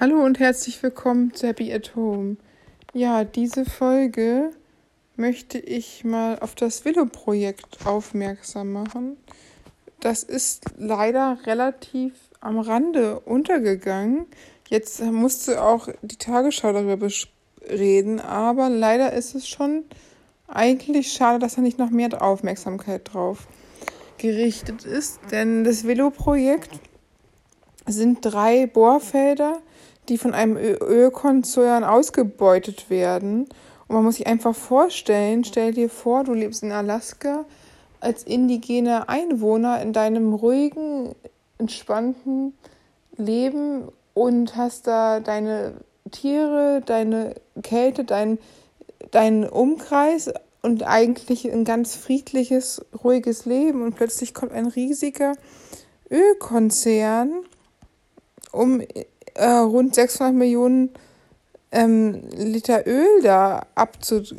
Hallo und herzlich willkommen zu Happy at Home. Ja, diese Folge möchte ich mal auf das Willow-Projekt aufmerksam machen. Das ist leider relativ am Rande untergegangen. Jetzt musste auch die Tagesschau darüber reden, aber leider ist es schon eigentlich schade, dass da nicht noch mehr Aufmerksamkeit drauf gerichtet ist, denn das Willow-Projekt sind drei Bohrfelder, die von einem Ölkonzern ausgebeutet werden. Und man muss sich einfach vorstellen, stell dir vor, du lebst in Alaska als indigener Einwohner in deinem ruhigen, entspannten Leben und hast da deine Tiere, deine Kälte, dein, dein Umkreis und eigentlich ein ganz friedliches, ruhiges Leben. Und plötzlich kommt ein riesiger Ölkonzern um äh, rund 600 Millionen ähm, Liter Öl da abzugrasen,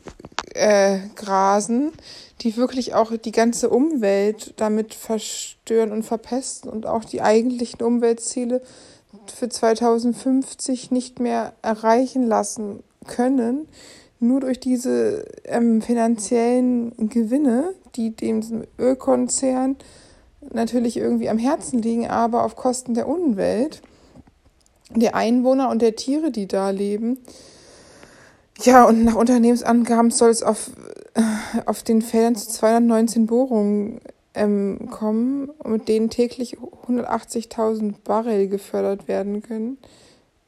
die wirklich auch die ganze Umwelt damit verstören und verpesten und auch die eigentlichen Umweltziele für 2050 nicht mehr erreichen lassen können, nur durch diese ähm, finanziellen Gewinne, die dem Ölkonzern natürlich irgendwie am Herzen liegen, aber auf Kosten der Umwelt der Einwohner und der Tiere, die da leben. Ja, und nach Unternehmensangaben soll es auf, äh, auf den Feldern zu 219 Bohrungen ähm, kommen, mit denen täglich 180.000 Barrel gefördert werden können.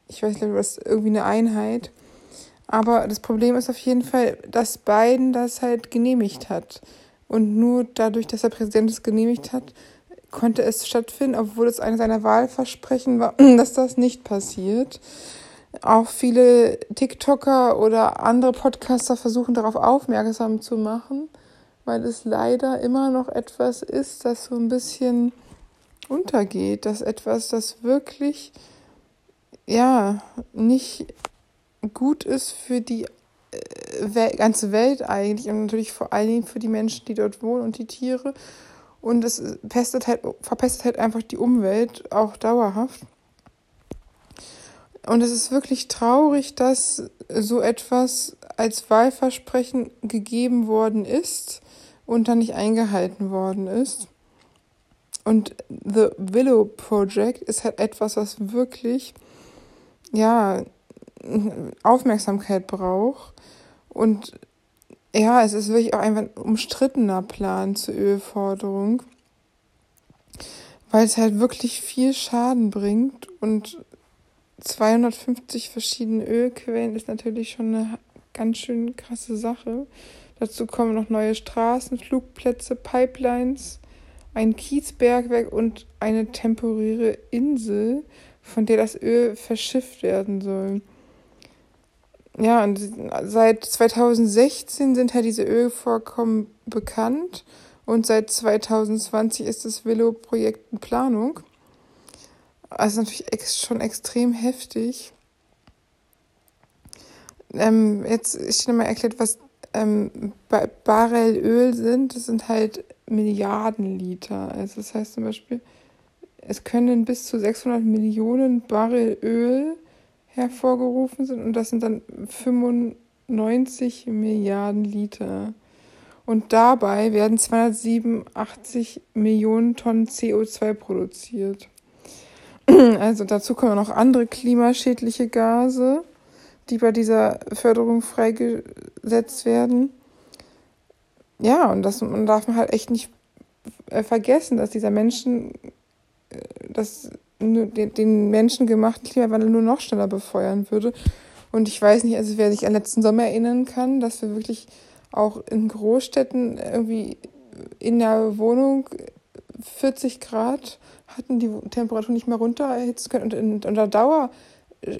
Ich weiß nicht, was irgendwie eine Einheit. Aber das Problem ist auf jeden Fall, dass Biden das halt genehmigt hat. Und nur dadurch, dass der Präsident es genehmigt hat, konnte es stattfinden, obwohl es eines seiner Wahlversprechen war, dass das nicht passiert. Auch viele TikToker oder andere Podcaster versuchen darauf aufmerksam zu machen, weil es leider immer noch etwas ist, das so ein bisschen untergeht, dass etwas, das wirklich ja nicht gut ist für die äh, ganze Welt eigentlich und natürlich vor allen Dingen für die Menschen, die dort wohnen und die Tiere und es halt, verpestet halt einfach die Umwelt auch dauerhaft. Und es ist wirklich traurig, dass so etwas als Wahlversprechen gegeben worden ist und dann nicht eingehalten worden ist. Und The Willow Project ist halt etwas, was wirklich, ja, Aufmerksamkeit braucht. Und ja, es ist wirklich auch einfach ein umstrittener Plan zur Ölforderung, weil es halt wirklich viel Schaden bringt und 250 verschiedene Ölquellen ist natürlich schon eine ganz schön krasse Sache. Dazu kommen noch neue Straßen, Flugplätze, Pipelines, ein Kiesbergwerk und eine temporäre Insel, von der das Öl verschifft werden soll. Ja, und seit 2016 sind halt diese Ölvorkommen bekannt und seit 2020 ist das Willow-Projekt in Planung. Also natürlich ex schon extrem heftig. Ähm, jetzt ist mal erklärt, was ähm, Barrel Öl sind. Das sind halt Milliarden Liter. Also das heißt zum Beispiel, es können bis zu 600 Millionen Barrel Öl hervorgerufen sind und das sind dann 95 Milliarden Liter. Und dabei werden 287 Millionen Tonnen CO2 produziert. Also dazu kommen noch andere klimaschädliche Gase, die bei dieser Förderung freigesetzt werden. Ja, und das man darf man halt echt nicht äh, vergessen, dass dieser Menschen, äh, dass den, den menschengemachten Klimawandel nur noch schneller befeuern würde. Und ich weiß nicht, also wer sich an letzten Sommer erinnern kann, dass wir wirklich auch in Großstädten irgendwie in der Wohnung 40 Grad hatten, die Temperatur nicht mehr runter erhitzen können und in, unter Dauer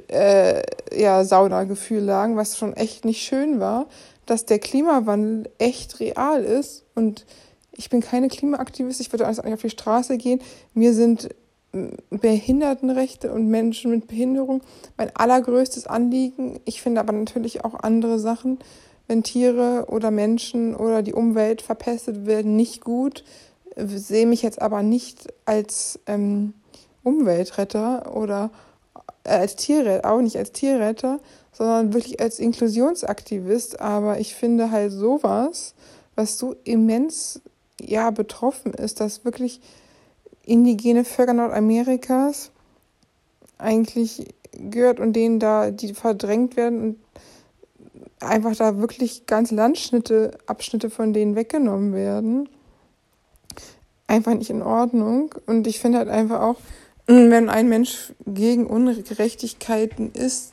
äh, ja, Saunagefühl lagen, was schon echt nicht schön war, dass der Klimawandel echt real ist. Und ich bin keine Klimaaktivist, ich würde nicht auf die Straße gehen. Mir sind Behindertenrechte und Menschen mit Behinderung mein allergrößtes Anliegen. Ich finde aber natürlich auch andere Sachen, wenn Tiere oder Menschen oder die Umwelt verpestet werden, nicht gut. Sehe mich jetzt aber nicht als ähm, Umweltretter oder äh, als Tierretter, auch nicht als Tierretter, sondern wirklich als Inklusionsaktivist. Aber ich finde halt sowas, was so immens ja betroffen ist, dass wirklich indigene Völker Nordamerikas eigentlich gehört und denen da, die verdrängt werden und einfach da wirklich ganze Landschnitte, Abschnitte von denen weggenommen werden. Einfach nicht in Ordnung. Und ich finde halt einfach auch, wenn ein Mensch gegen Ungerechtigkeiten ist,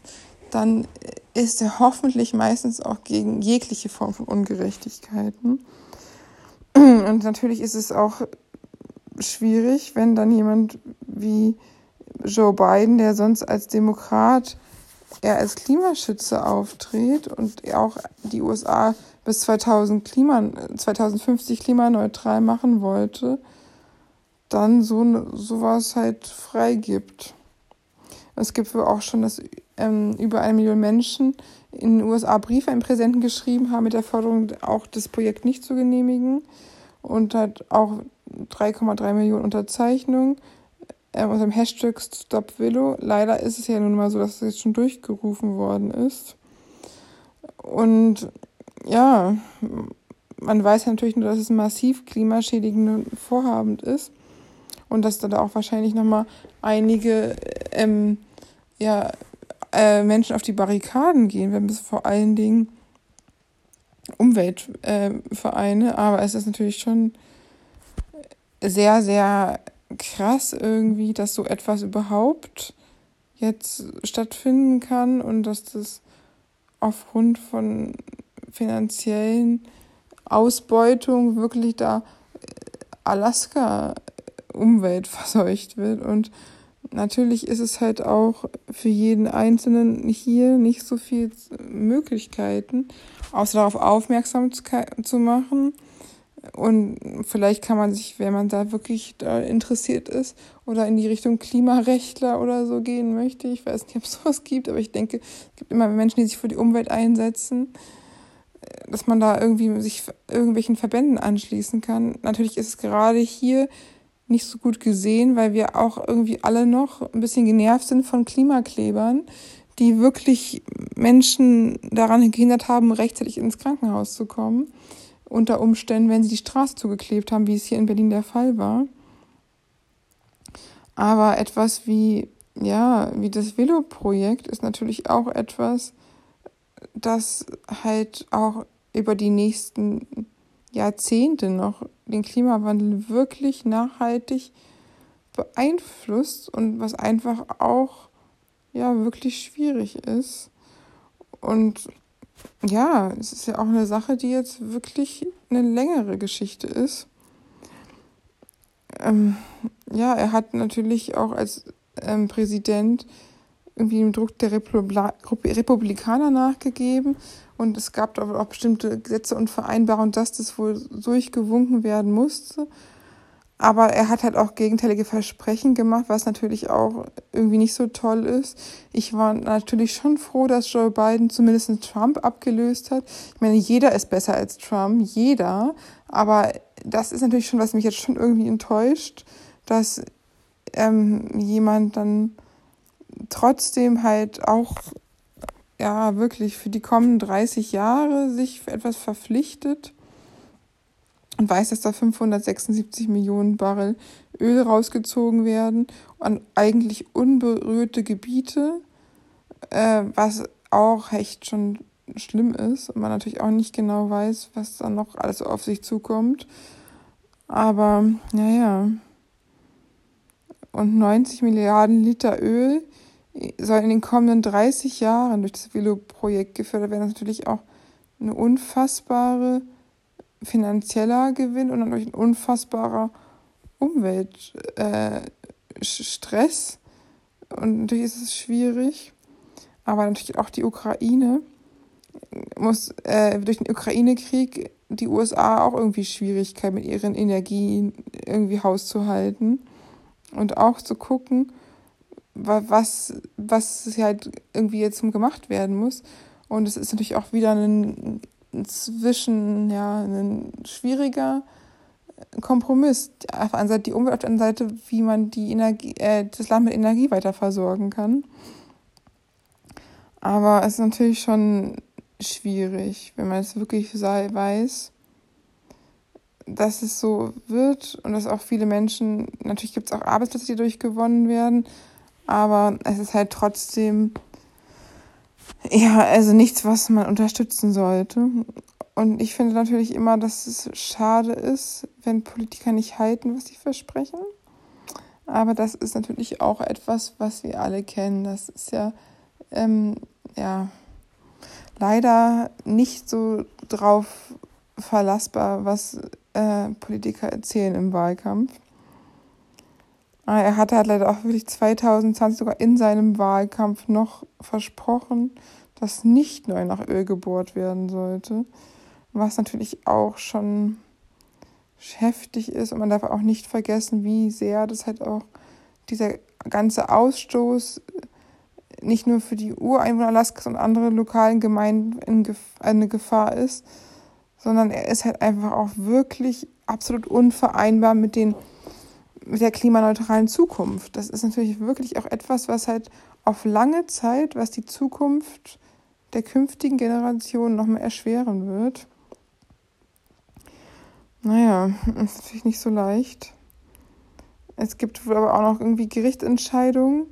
dann ist er hoffentlich meistens auch gegen jegliche Form von Ungerechtigkeiten. Und natürlich ist es auch schwierig, wenn dann jemand wie Joe Biden, der sonst als Demokrat eher als Klimaschützer auftritt und auch die USA bis 2000 Klima, 2050 klimaneutral machen wollte, dann so sowas halt freigibt. Es gibt auch schon, dass ähm, über eine Million Menschen in den USA Briefe an den Präsidenten geschrieben haben mit der Forderung, auch das Projekt nicht zu genehmigen und hat auch 3,3 Millionen Unterzeichnungen ähm, unter dem Hashtag Stop Willow. Leider ist es ja nun mal so, dass es jetzt schon durchgerufen worden ist. Und ja, man weiß ja natürlich nur, dass es massiv klimaschädigend Vorhabend ist und dass da auch wahrscheinlich nochmal einige ähm, ja, äh, Menschen auf die Barrikaden gehen, wenn es vor allen Dingen Umweltvereine, äh, aber es ist natürlich schon sehr, sehr krass irgendwie, dass so etwas überhaupt jetzt stattfinden kann und dass das aufgrund von finanziellen Ausbeutung wirklich da Alaska Umwelt verseucht wird. Und natürlich ist es halt auch für jeden Einzelnen hier nicht so viel Möglichkeiten, außer darauf aufmerksam zu machen und vielleicht kann man sich, wenn man da wirklich da interessiert ist oder in die Richtung Klimarechtler oder so gehen möchte, ich weiß nicht, ob es sowas gibt, aber ich denke, es gibt immer Menschen, die sich für die Umwelt einsetzen, dass man da irgendwie sich irgendwelchen Verbänden anschließen kann. Natürlich ist es gerade hier nicht so gut gesehen, weil wir auch irgendwie alle noch ein bisschen genervt sind von Klimaklebern, die wirklich Menschen daran gehindert haben, rechtzeitig ins Krankenhaus zu kommen unter Umständen, wenn sie die Straße zugeklebt haben, wie es hier in Berlin der Fall war. Aber etwas wie, ja, wie das Velo-Projekt ist natürlich auch etwas, das halt auch über die nächsten Jahrzehnte noch den Klimawandel wirklich nachhaltig beeinflusst und was einfach auch ja wirklich schwierig ist. Und ja, es ist ja auch eine Sache, die jetzt wirklich eine längere Geschichte ist. Ähm, ja, er hat natürlich auch als ähm, Präsident irgendwie dem Druck der Republi Republikaner nachgegeben und es gab auch bestimmte Gesetze und Vereinbarungen, dass das wohl durchgewunken werden musste. Aber er hat halt auch gegenteilige Versprechen gemacht, was natürlich auch irgendwie nicht so toll ist. Ich war natürlich schon froh, dass Joe Biden zumindest Trump abgelöst hat. Ich meine, jeder ist besser als Trump, jeder. Aber das ist natürlich schon, was mich jetzt schon irgendwie enttäuscht, dass ähm, jemand dann trotzdem halt auch ja wirklich für die kommenden 30 Jahre sich für etwas verpflichtet und weiß, dass da 576 Millionen Barrel Öl rausgezogen werden an eigentlich unberührte Gebiete, äh, was auch echt schon schlimm ist und man natürlich auch nicht genau weiß, was dann noch alles auf sich zukommt. Aber naja. Und 90 Milliarden Liter Öl soll in den kommenden 30 Jahren durch das Velo-Projekt gefördert werden. Das ist natürlich auch eine unfassbare finanzieller Gewinn und natürlich ein unfassbarer Umweltstress. Äh, und natürlich ist es schwierig. Aber natürlich auch die Ukraine muss äh, durch den Ukraine-Krieg die USA auch irgendwie Schwierigkeiten mit ihren Energien irgendwie hauszuhalten und auch zu gucken, was, was halt irgendwie jetzt gemacht werden muss. Und es ist natürlich auch wieder ein zwischen ja ein schwieriger Kompromiss. Auf der einen Seite die Umwelt, auf der anderen Seite, wie man die Energie, äh, das Land mit Energie weiter versorgen kann. Aber es ist natürlich schon schwierig, wenn man es wirklich weiß, dass es so wird und dass auch viele Menschen, natürlich gibt es auch Arbeitsplätze, die dadurch gewonnen werden, aber es ist halt trotzdem, ja, also nichts, was man unterstützen sollte. Und ich finde natürlich immer, dass es schade ist, wenn Politiker nicht halten, was sie versprechen. Aber das ist natürlich auch etwas, was wir alle kennen. Das ist ja, ähm, ja, leider nicht so drauf verlassbar, was äh, Politiker erzählen im Wahlkampf. Aber er hatte halt leider auch wirklich 2020 sogar in seinem Wahlkampf noch versprochen, dass nicht neu nach Öl gebohrt werden sollte. Was natürlich auch schon heftig ist und man darf auch nicht vergessen, wie sehr das halt auch dieser ganze Ausstoß nicht nur für die Ureinwohner Alaskas und andere lokalen Gemeinden eine Gefahr ist, sondern er ist halt einfach auch wirklich absolut unvereinbar mit den mit der klimaneutralen Zukunft. Das ist natürlich wirklich auch etwas, was halt auf lange Zeit, was die Zukunft der künftigen Generationen noch mehr erschweren wird. Naja, ist natürlich nicht so leicht. Es gibt wohl aber auch noch irgendwie Gerichtsentscheidungen,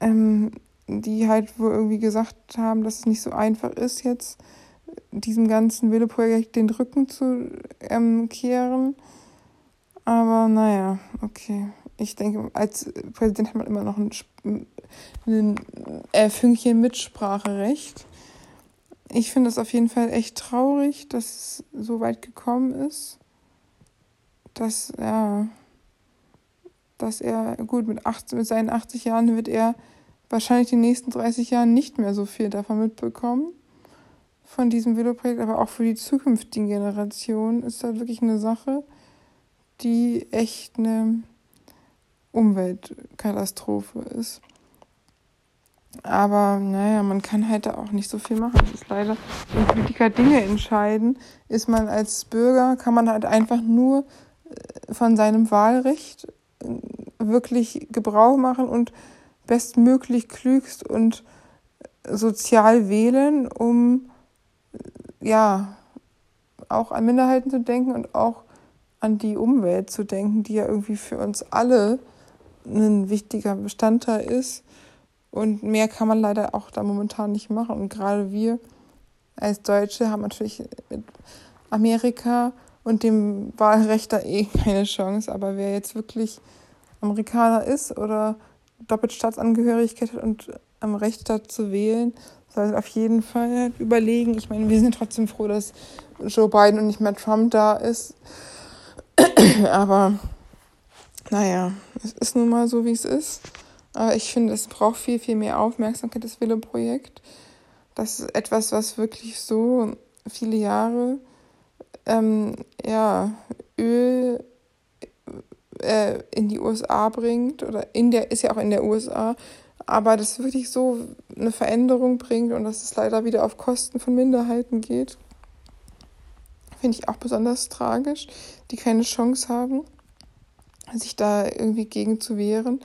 ähm, die halt wohl irgendwie gesagt haben, dass es nicht so einfach ist, jetzt diesem ganzen Wille-Projekt den Rücken zu ähm, kehren. Aber naja, okay. Ich denke, als Präsident hat man immer noch ein, ein äh, Fünkchen Mitspracherecht. Ich finde es auf jeden Fall echt traurig, dass es so weit gekommen ist. Dass, ja, dass er, gut, mit, 18, mit seinen 80 Jahren wird er wahrscheinlich die nächsten 30 Jahre nicht mehr so viel davon mitbekommen von diesem Veloprojekt, aber auch für die zukünftigen Generationen ist das wirklich eine Sache, die echt eine Umweltkatastrophe ist. Aber naja, man kann halt da auch nicht so viel machen. Es ist leider, wenn Politiker Dinge entscheiden, ist man als Bürger, kann man halt einfach nur äh, von seinem Wahlrecht äh, wirklich Gebrauch machen und bestmöglich klügst und sozial wählen, um ja, auch an Minderheiten zu denken und auch an die Umwelt zu denken, die ja irgendwie für uns alle ein wichtiger Bestandteil ist. Und mehr kann man leider auch da momentan nicht machen. Und gerade wir als Deutsche haben natürlich mit Amerika und dem Wahlrecht da eh keine Chance. Aber wer jetzt wirklich Amerikaner ist oder Doppelstaatsangehörigkeit hat und am Recht hat zu wählen, soll auf jeden Fall überlegen. Ich meine, wir sind trotzdem froh, dass Joe Biden und nicht mehr Trump da ist. Aber naja, es ist nun mal so, wie es ist. Aber ich finde, es braucht viel, viel mehr Aufmerksamkeit, das Wille-Projekt. Das ist etwas, was wirklich so viele Jahre ähm, ja, Öl äh, in die USA bringt oder in der ist ja auch in der USA aber das wirklich so eine Veränderung bringt und dass es leider wieder auf Kosten von Minderheiten geht, finde ich auch besonders tragisch, die keine Chance haben, sich da irgendwie gegen zu wehren,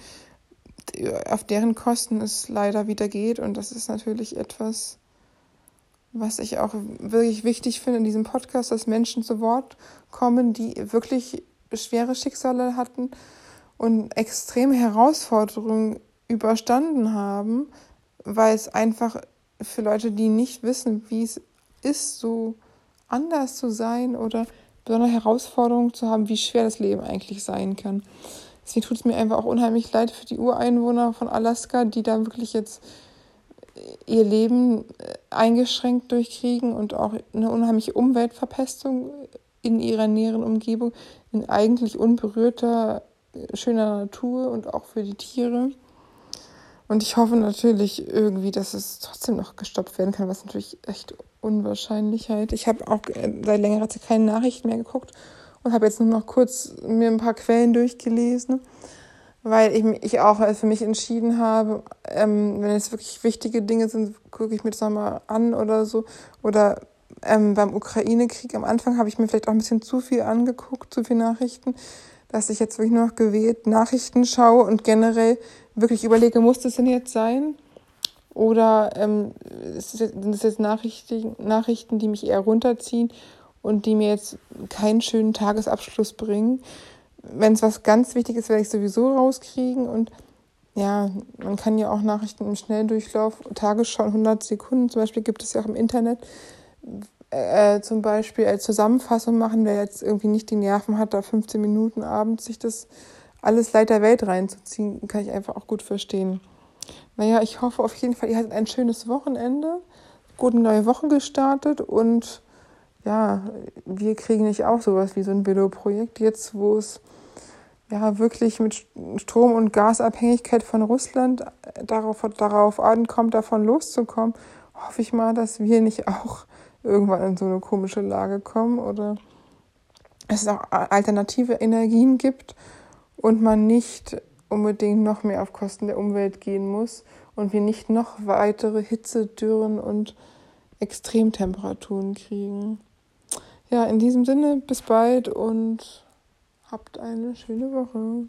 auf deren Kosten es leider wieder geht. Und das ist natürlich etwas, was ich auch wirklich wichtig finde in diesem Podcast, dass Menschen zu Wort kommen, die wirklich schwere Schicksale hatten und extreme Herausforderungen überstanden haben, weil es einfach für Leute, die nicht wissen, wie es ist, so anders zu sein oder besondere Herausforderungen zu haben, wie schwer das Leben eigentlich sein kann. Deswegen tut es mir einfach auch unheimlich leid für die Ureinwohner von Alaska, die da wirklich jetzt ihr Leben äh, eingeschränkt durchkriegen und auch eine unheimliche Umweltverpestung in ihrer näheren Umgebung, in eigentlich unberührter, äh, schöner Natur und auch für die Tiere. Und ich hoffe natürlich irgendwie, dass es trotzdem noch gestoppt werden kann, was natürlich echt unwahrscheinlich halt. Ich habe auch äh, seit längerer Zeit keine Nachrichten mehr geguckt und habe jetzt nur noch kurz mir ein paar Quellen durchgelesen, weil ich, ich auch für mich entschieden habe, ähm, wenn es wirklich wichtige Dinge sind, gucke ich mir das nochmal an oder so. Oder ähm, beim Ukraine-Krieg am Anfang habe ich mir vielleicht auch ein bisschen zu viel angeguckt, zu viele Nachrichten, dass ich jetzt wirklich nur noch gewählt Nachrichten schaue und generell wirklich überlege, muss das denn jetzt sein? Oder ähm, sind es jetzt Nachrichten, Nachrichten, die mich eher runterziehen und die mir jetzt keinen schönen Tagesabschluss bringen? Wenn es was ganz Wichtiges werde ich sowieso rauskriegen. Und ja, man kann ja auch Nachrichten im Schnelldurchlauf, Tagesschau 100 Sekunden zum Beispiel gibt es ja auch im Internet, äh, zum Beispiel als Zusammenfassung machen, wer jetzt irgendwie nicht die Nerven hat, da 15 Minuten abends sich das alles Leid der Welt reinzuziehen, kann ich einfach auch gut verstehen. Naja, ich hoffe auf jeden Fall, ihr hattet ein schönes Wochenende, gut eine neue Woche gestartet und ja, wir kriegen nicht auch sowas wie so ein Billo-Projekt jetzt, wo es ja wirklich mit Strom- und Gasabhängigkeit von Russland darauf, darauf ankommt, davon loszukommen, hoffe ich mal, dass wir nicht auch irgendwann in so eine komische Lage kommen oder es auch alternative Energien gibt und man nicht unbedingt noch mehr auf Kosten der Umwelt gehen muss und wir nicht noch weitere Hitze, Dürren und Extremtemperaturen kriegen. Ja, in diesem Sinne, bis bald und habt eine schöne Woche.